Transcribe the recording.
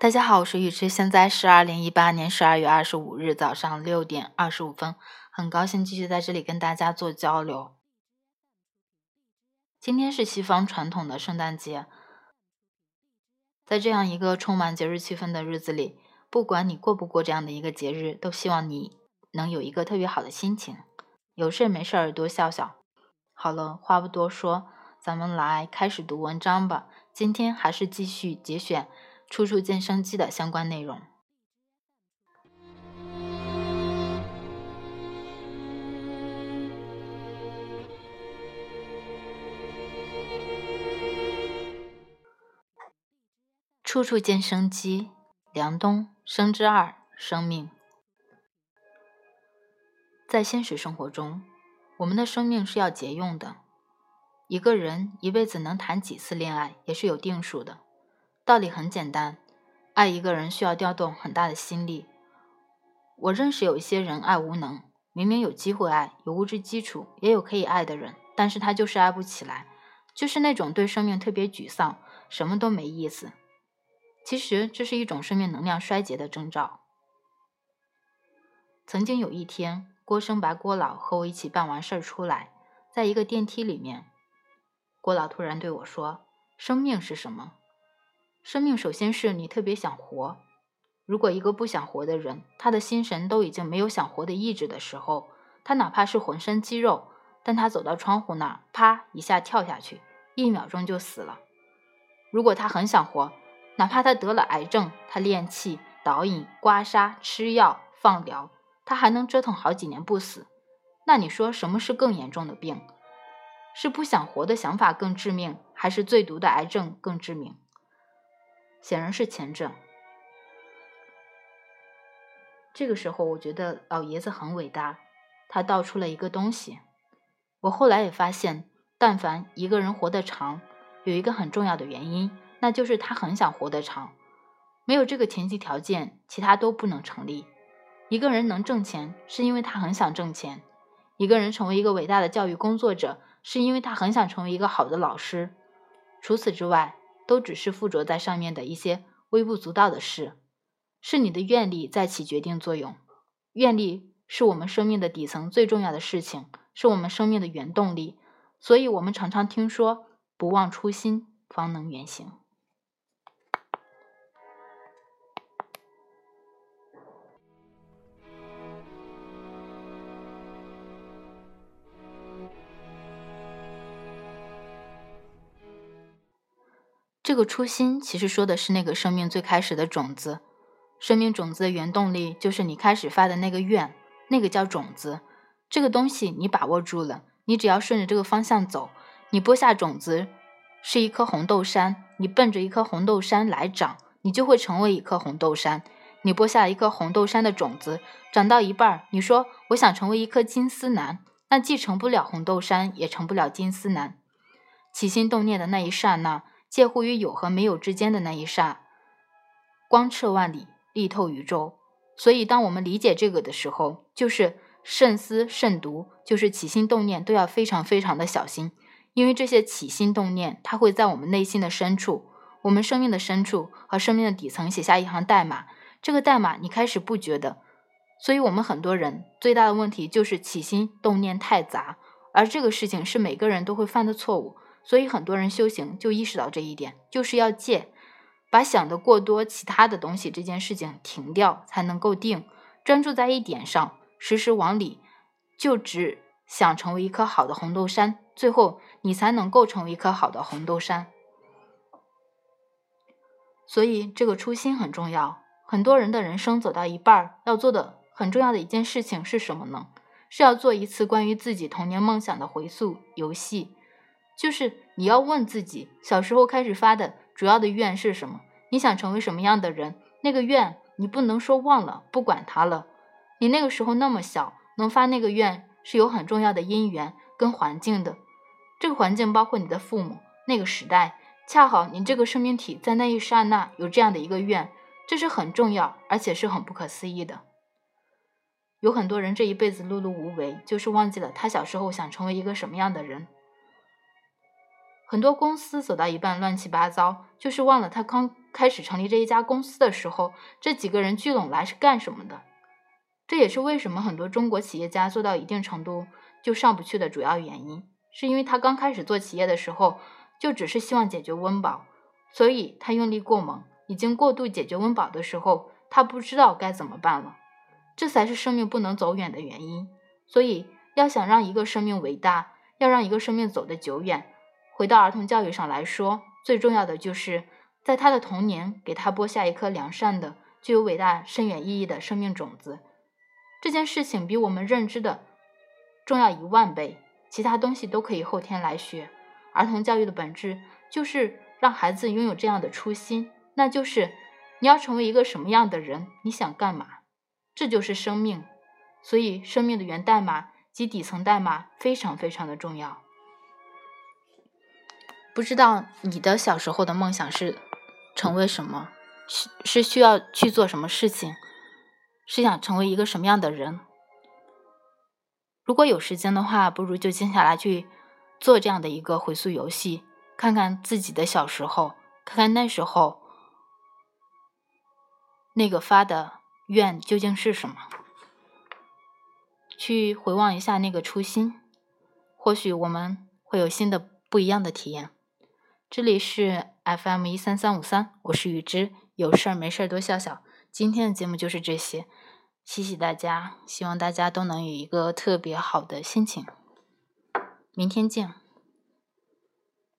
大家好，我是雨池，现在是二零一八年十二月二十五日早上六点二十五分，很高兴继续在这里跟大家做交流。今天是西方传统的圣诞节，在这样一个充满节日气氛的日子里，不管你过不过这样的一个节日，都希望你能有一个特别好的心情，有事没事儿多笑笑。好了，话不多说，咱们来开始读文章吧。今天还是继续节选。处处见生机的相关内容。处处见生机，梁冬生之二生命。在现实生活中，我们的生命是要节用的。一个人一辈子能谈几次恋爱，也是有定数的。道理很简单，爱一个人需要调动很大的心力。我认识有一些人爱无能，明明有机会爱，有物质基础，也有可以爱的人，但是他就是爱不起来，就是那种对生命特别沮丧，什么都没意思。其实这是一种生命能量衰竭的征兆。曾经有一天，郭生白郭老和我一起办完事儿出来，在一个电梯里面，郭老突然对我说：“生命是什么？”生命首先是你特别想活。如果一个不想活的人，他的心神都已经没有想活的意志的时候，他哪怕是浑身肌肉，但他走到窗户那儿，啪一下跳下去，一秒钟就死了。如果他很想活，哪怕他得了癌症，他练气、导引、刮痧、吃药、放疗，他还能折腾好几年不死。那你说什么是更严重的病？是不想活的想法更致命，还是最毒的癌症更致命？显然是前者。这个时候，我觉得老爷子很伟大，他道出了一个东西。我后来也发现，但凡一个人活得长，有一个很重要的原因，那就是他很想活得长。没有这个前提条件，其他都不能成立。一个人能挣钱，是因为他很想挣钱；一个人成为一个伟大的教育工作者，是因为他很想成为一个好的老师。除此之外，都只是附着在上面的一些微不足道的事，是你的愿力在起决定作用。愿力是我们生命的底层最重要的事情，是我们生命的原动力。所以，我们常常听说“不忘初心，方能远行”。这个初心其实说的是那个生命最开始的种子，生命种子的原动力就是你开始发的那个愿，那个叫种子。这个东西你把握住了，你只要顺着这个方向走，你播下种子是一颗红豆杉，你奔着一颗红豆杉来长，你就会成为一颗红豆杉。你播下一颗红豆杉的种子，长到一半儿，你说我想成为一颗金丝楠，那既成不了红豆杉，也成不了金丝楠。起心动念的那一刹那。介乎于有和没有之间的那一刹，光彻万里，力透宇宙。所以，当我们理解这个的时候，就是慎思慎独，就是起心动念都要非常非常的小心，因为这些起心动念，它会在我们内心的深处，我们生命的深处和生命的底层写下一行代码。这个代码你开始不觉得，所以我们很多人最大的问题就是起心动念太杂，而这个事情是每个人都会犯的错误。所以很多人修行就意识到这一点，就是要戒，把想的过多其他的东西这件事情停掉，才能够定，专注在一点上，时时往里，就只想成为一颗好的红豆杉，最后你才能够成为一颗好的红豆杉。所以这个初心很重要。很多人的人生走到一半儿，要做的很重要的一件事情是什么呢？是要做一次关于自己童年梦想的回溯游戏。就是你要问自己，小时候开始发的主要的愿是什么？你想成为什么样的人？那个愿你不能说忘了，不管它了。你那个时候那么小，能发那个愿是有很重要的因缘跟环境的。这个环境包括你的父母，那个时代恰好你这个生命体在那一刹那有这样的一个愿，这是很重要，而且是很不可思议的。有很多人这一辈子碌碌无为，就是忘记了他小时候想成为一个什么样的人。很多公司走到一半乱七八糟，就是忘了他刚开始成立这一家公司的时候，这几个人聚拢来是干什么的？这也是为什么很多中国企业家做到一定程度就上不去的主要原因，是因为他刚开始做企业的时候，就只是希望解决温饱，所以他用力过猛，已经过度解决温饱的时候，他不知道该怎么办了，这才是生命不能走远的原因。所以，要想让一个生命伟大，要让一个生命走得久远，回到儿童教育上来说，最重要的就是在他的童年给他播下一颗良善的、具有伟大深远意义的生命种子。这件事情比我们认知的重要一万倍，其他东西都可以后天来学。儿童教育的本质就是让孩子拥有这样的初心，那就是你要成为一个什么样的人，你想干嘛，这就是生命。所以，生命的源代码及底层代码非常非常的重要。不知道你的小时候的梦想是成为什么？是是需要去做什么事情？是想成为一个什么样的人？如果有时间的话，不如就静下来去做这样的一个回溯游戏，看看自己的小时候，看看那时候那个发的愿究竟是什么，去回望一下那个初心，或许我们会有新的不一样的体验。这里是 FM 一三三五三，我是雨之，有事儿没事儿多笑笑。今天的节目就是这些，谢谢大家，希望大家都能有一个特别好的心情，明天见。